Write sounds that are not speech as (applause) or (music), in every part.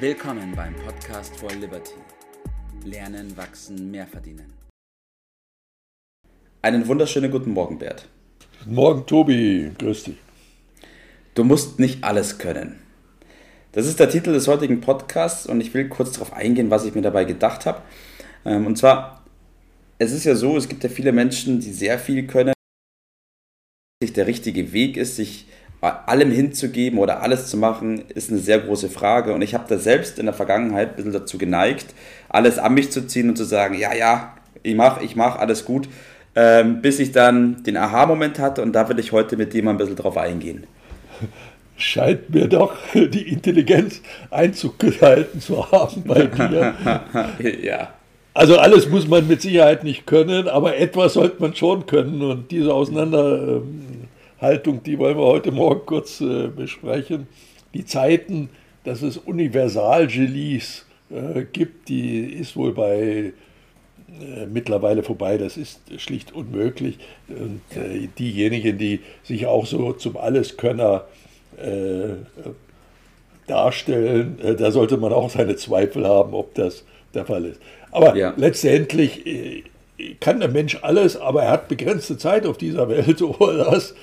Willkommen beim Podcast for Liberty. Lernen, wachsen, mehr verdienen. Einen wunderschönen guten Morgen, Bert. Guten Morgen, Tobi. Grüß dich. Du musst nicht alles können. Das ist der Titel des heutigen Podcasts und ich will kurz darauf eingehen, was ich mir dabei gedacht habe. Ähm, und zwar, es ist ja so, es gibt ja viele Menschen, die sehr viel können. Der richtige Weg ist, sich allem hinzugeben oder alles zu machen, ist eine sehr große Frage. Und ich habe da selbst in der Vergangenheit ein bisschen dazu geneigt, alles an mich zu ziehen und zu sagen, ja, ja, ich mache, ich mache, alles gut. Ähm, bis ich dann den Aha-Moment hatte und da will ich heute mit dir mal ein bisschen drauf eingehen. (laughs) Scheint mir doch die Intelligenz Einzug gehalten zu haben bei dir. (laughs) ja. Also alles muss man mit Sicherheit nicht können, aber etwas sollte man schon können und diese Auseinander ähm, Haltung, die wollen wir heute Morgen kurz äh, besprechen. Die Zeiten, dass es Universalgelies äh, gibt, die ist wohl bei äh, mittlerweile vorbei. Das ist schlicht unmöglich. Und äh, diejenigen, die sich auch so zum Alleskönner äh, darstellen, äh, da sollte man auch seine Zweifel haben, ob das der Fall ist. Aber ja. letztendlich kann der Mensch alles, aber er hat begrenzte Zeit auf dieser Welt, (laughs) oder das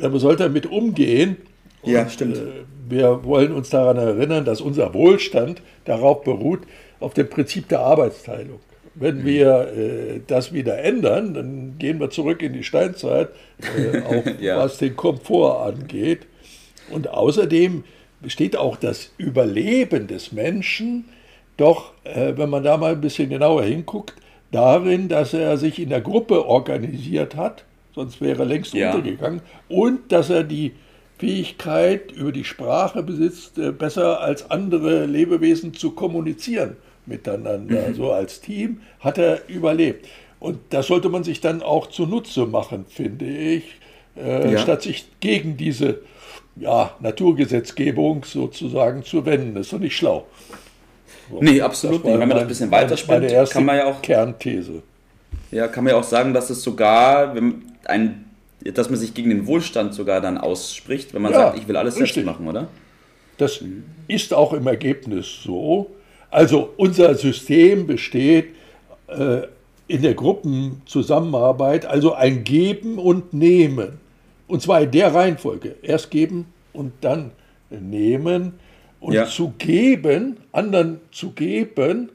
man sollte damit umgehen. Und, ja, stimmt. Äh, wir wollen uns daran erinnern, dass unser Wohlstand darauf beruht, auf dem Prinzip der Arbeitsteilung. Wenn mhm. wir äh, das wieder ändern, dann gehen wir zurück in die Steinzeit, äh, (laughs) auch ja. was den Komfort angeht. Und außerdem besteht auch das Überleben des Menschen doch, äh, wenn man da mal ein bisschen genauer hinguckt, darin, dass er sich in der Gruppe organisiert hat sonst wäre er längst ja. untergegangen. Und dass er die Fähigkeit über die Sprache besitzt, äh, besser als andere Lebewesen zu kommunizieren miteinander. Mhm. So als Team hat er überlebt. Und das sollte man sich dann auch zunutze machen, finde ich, äh, ja. statt sich gegen diese ja, Naturgesetzgebung sozusagen zu wenden. Das ist doch nicht schlau. So, nee, absolut nicht. Wenn man das ein bisschen weiterspinnt, kann man ja auch. Kernthese. Ja, kann man ja auch sagen, dass es sogar, wenn, ein, dass man sich gegen den Wohlstand sogar dann ausspricht, wenn man ja, sagt, ich will alles richtig. selbst machen, oder? Das mhm. ist auch im Ergebnis so. Also unser System besteht äh, in der Gruppenzusammenarbeit, also ein Geben und Nehmen. Und zwar in der Reihenfolge. Erst geben und dann nehmen. Und ja. zu geben, anderen zu geben,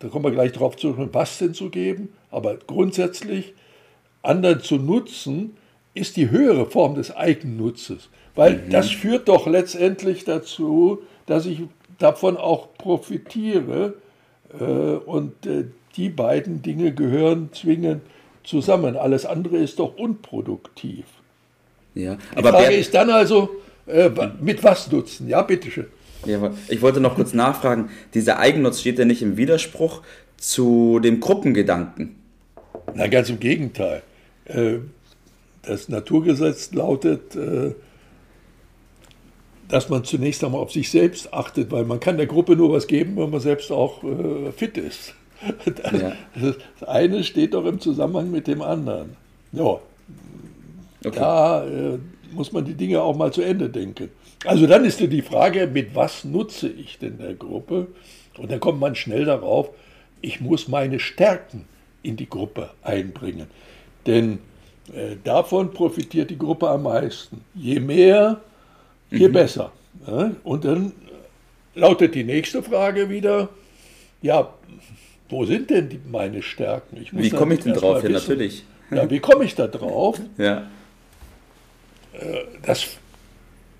da kommen wir gleich drauf zurück, was denn zu geben, aber grundsätzlich anderen zu nutzen, ist die höhere Form des Eigennutzes. Weil mhm. das führt doch letztendlich dazu, dass ich davon auch profitiere. Äh, und äh, die beiden Dinge gehören zwingend zusammen. Alles andere ist doch unproduktiv. Ja, aber die Frage ist dann also, äh, mit was nutzen? Ja, bitteschön. Ja, ich wollte noch kurz nachfragen, dieser Eigennutz steht ja nicht im Widerspruch zu dem Gruppengedanken. Na, ganz im Gegenteil. Äh, das Naturgesetz lautet, äh, dass man zunächst einmal auf sich selbst achtet, weil man kann der Gruppe nur was geben, wenn man selbst auch äh, fit ist. (laughs) Das, ja. das eine steht doch im Zusammenhang mit dem anderen. Ja, okay. da muss man die Dinge auch mal zu Ende denken. Also dann ist die Frage, mit was nutze ich denn der Gruppe? Und dann kommt man schnell darauf, ich muss meine Stärken in die Gruppe einbringen. Denn äh, davon profitiert die Gruppe am meisten. Je mehr, je mhm. besser. Ja? Und dann lautet die nächste Frage wieder, ja, wo sind denn die, meine Stärken? wie komme ich denn drauf? Ja, natürlich. Ja, wie komme ich da drauf? (laughs) ja. Äh, das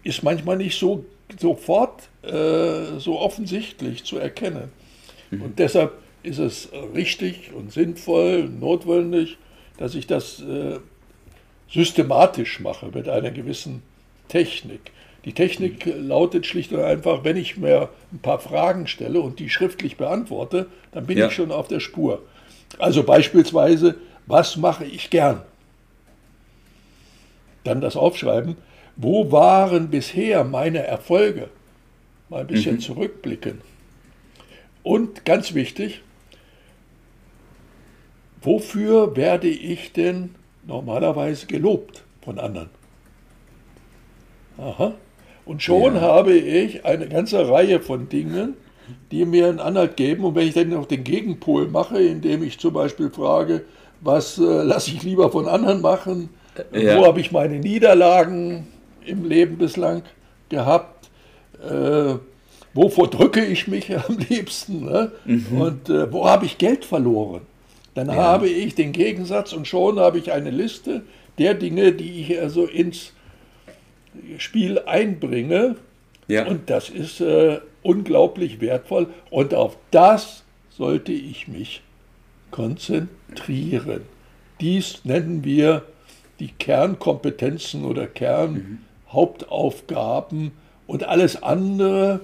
ist manchmal nicht so sofort äh, so offensichtlich zu erkennen. Mhm. Und deshalb ist es richtig und sinnvoll, notwendig, dass ich das äh, systematisch mache mit einer gewissen Technik. Die Technik lautet schlicht und einfach, wenn ich mir ein paar Fragen stelle und die schriftlich beantworte, dann bin ja. ich schon auf der Spur. Also beispielsweise, was mache ich gern? Dann das Aufschreiben, wo waren bisher meine Erfolge? Mal ein bisschen mhm. zurückblicken. Und ganz wichtig, Wofür werde ich denn normalerweise gelobt von anderen? Aha. Und schon ja. habe ich eine ganze Reihe von Dingen, die mir einen Anhalt geben. Und wenn ich dann noch den Gegenpol mache, indem ich zum Beispiel frage, was äh, lasse ich lieber von anderen machen, ja. wo habe ich meine Niederlagen im Leben bislang gehabt, äh, wovor drücke ich mich (laughs) am liebsten ne? mhm. und äh, wo habe ich Geld verloren. Dann ja. habe ich den Gegensatz und schon habe ich eine Liste der Dinge, die ich also ins Spiel einbringe. Ja. Und das ist äh, unglaublich wertvoll. Und auf das sollte ich mich konzentrieren. Dies nennen wir die Kernkompetenzen oder Kernhauptaufgaben mhm. und alles andere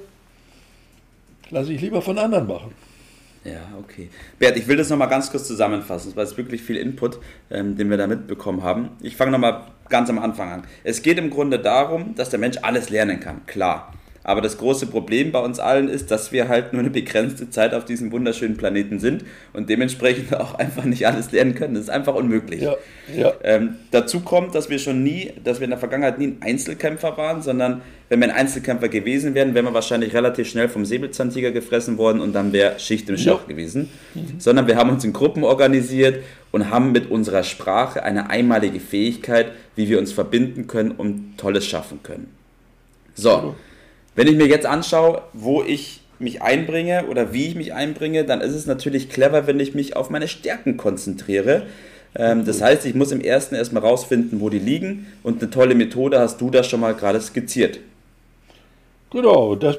lasse ich lieber von anderen machen. Ja, okay. Bert, ich will das nochmal ganz kurz zusammenfassen, es wirklich viel Input, ähm, den wir da mitbekommen haben. Ich fange nochmal ganz am Anfang an. Es geht im Grunde darum, dass der Mensch alles lernen kann, klar. Aber das große Problem bei uns allen ist, dass wir halt nur eine begrenzte Zeit auf diesem wunderschönen Planeten sind und dementsprechend auch einfach nicht alles lernen können. Das ist einfach unmöglich. Ja, ja. Ähm, dazu kommt, dass wir schon nie, dass wir in der Vergangenheit nie ein Einzelkämpfer waren, sondern wenn wir ein Einzelkämpfer gewesen wären, wären wir wahrscheinlich relativ schnell vom Säbelzahntiger gefressen worden und dann wäre Schicht im Schacht ja. gewesen. Mhm. Sondern wir haben uns in Gruppen organisiert und haben mit unserer Sprache eine einmalige Fähigkeit, wie wir uns verbinden können und Tolles schaffen können. So, wenn ich mir jetzt anschaue, wo ich mich einbringe oder wie ich mich einbringe, dann ist es natürlich clever, wenn ich mich auf meine Stärken konzentriere. Ähm, das heißt, ich muss im ersten erstmal rausfinden, wo die liegen und eine tolle Methode hast du das schon mal gerade skizziert. Genau, das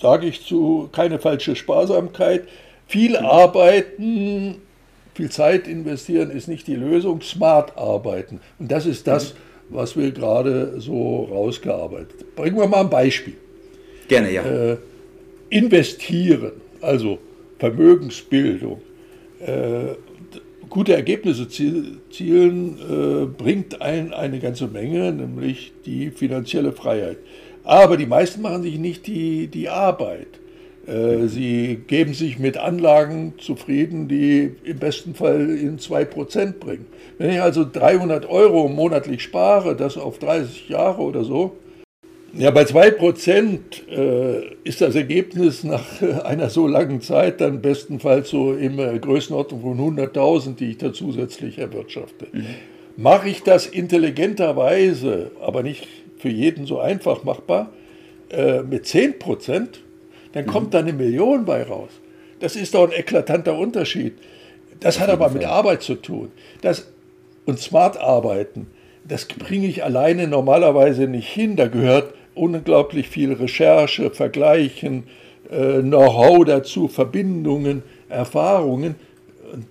sage ich zu keine falsche Sparsamkeit. Viel arbeiten, viel Zeit investieren ist nicht die Lösung, smart arbeiten. Und das ist das, was wir gerade so rausgearbeitet. Bringen wir mal ein Beispiel. Gerne, ja. Äh, investieren, also Vermögensbildung, äh, gute Ergebnisse zielen, äh, bringt ein, eine ganze Menge, nämlich die finanzielle Freiheit. Aber die meisten machen sich nicht die, die Arbeit. Äh, sie geben sich mit Anlagen zufrieden, die im besten Fall in 2% bringen. Wenn ich also 300 Euro monatlich spare, das auf 30 Jahre oder so, ja, bei 2% äh, ist das Ergebnis nach einer so langen Zeit dann bestenfalls so in äh, Größenordnung von 100.000, die ich da zusätzlich erwirtschafte. Mhm. Mache ich das intelligenterweise, aber nicht für jeden so einfach machbar, äh, mit 10%, dann mhm. kommt da eine Million bei raus. Das ist doch ein eklatanter Unterschied. Das hat aber Fall. mit Arbeit zu tun. Das, und smart arbeiten, das bringe ich alleine normalerweise nicht hin. Da gehört unglaublich viel Recherche, Vergleichen, äh, Know-how dazu, Verbindungen, Erfahrungen,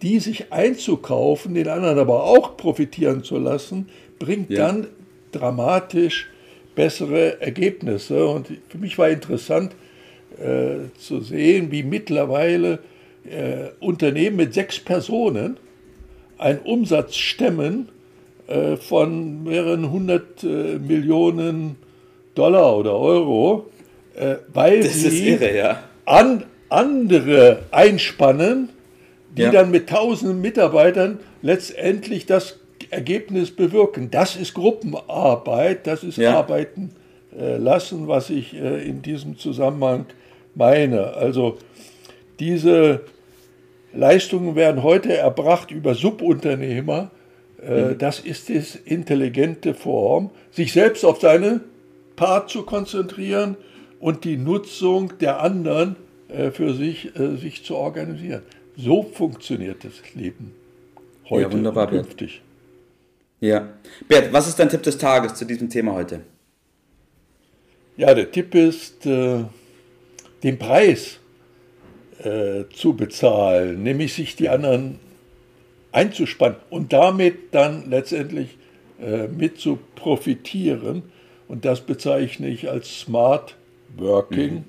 die sich einzukaufen, den anderen aber auch profitieren zu lassen, bringt ja. dann dramatisch bessere Ergebnisse. Und für mich war interessant äh, zu sehen, wie mittlerweile äh, Unternehmen mit sechs Personen einen Umsatz stemmen äh, von mehreren hundert äh, Millionen Dollar oder Euro, äh, weil das sie irre, ja. an, andere einspannen, die ja. dann mit tausenden Mitarbeitern letztendlich das Ergebnis bewirken. Das ist Gruppenarbeit, das ist ja. Arbeiten äh, lassen, was ich äh, in diesem Zusammenhang meine. Also diese Leistungen werden heute erbracht über Subunternehmer. Äh, mhm. Das ist die intelligente Form, sich selbst auf seine Part zu konzentrieren und die Nutzung der anderen äh, für sich, äh, sich zu organisieren. So funktioniert das Leben heute ja, wunderbar, und künftig. Bert. Ja. Bert, was ist dein Tipp des Tages zu diesem Thema heute? Ja, der Tipp ist, äh, den Preis äh, zu bezahlen, nämlich sich die anderen einzuspannen und damit dann letztendlich äh, mit zu profitieren und das bezeichne ich als Smart Working. Mhm.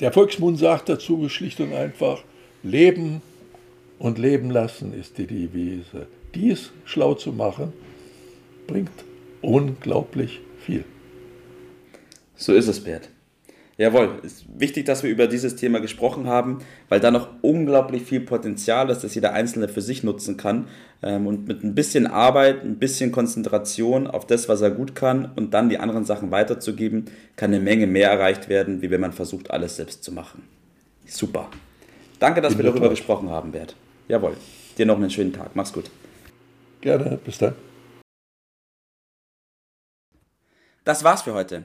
Der Volksmund sagt dazu schlicht und einfach, Leben und Leben lassen ist die Devise. Dies schlau zu machen, bringt unglaublich viel. So ist es, Bert. Jawohl, es ist wichtig, dass wir über dieses Thema gesprochen haben, weil da noch unglaublich viel Potenzial ist, das jeder Einzelne für sich nutzen kann. Ähm, und mit ein bisschen Arbeit, ein bisschen Konzentration auf das, was er gut kann und dann die anderen Sachen weiterzugeben, kann eine Menge mehr erreicht werden, wie wenn man versucht, alles selbst zu machen. Super. Danke, dass wir darüber toll. gesprochen haben, Bert. Jawohl. Dir noch einen schönen Tag. Mach's gut. Gerne. Bis dann. Das war's für heute.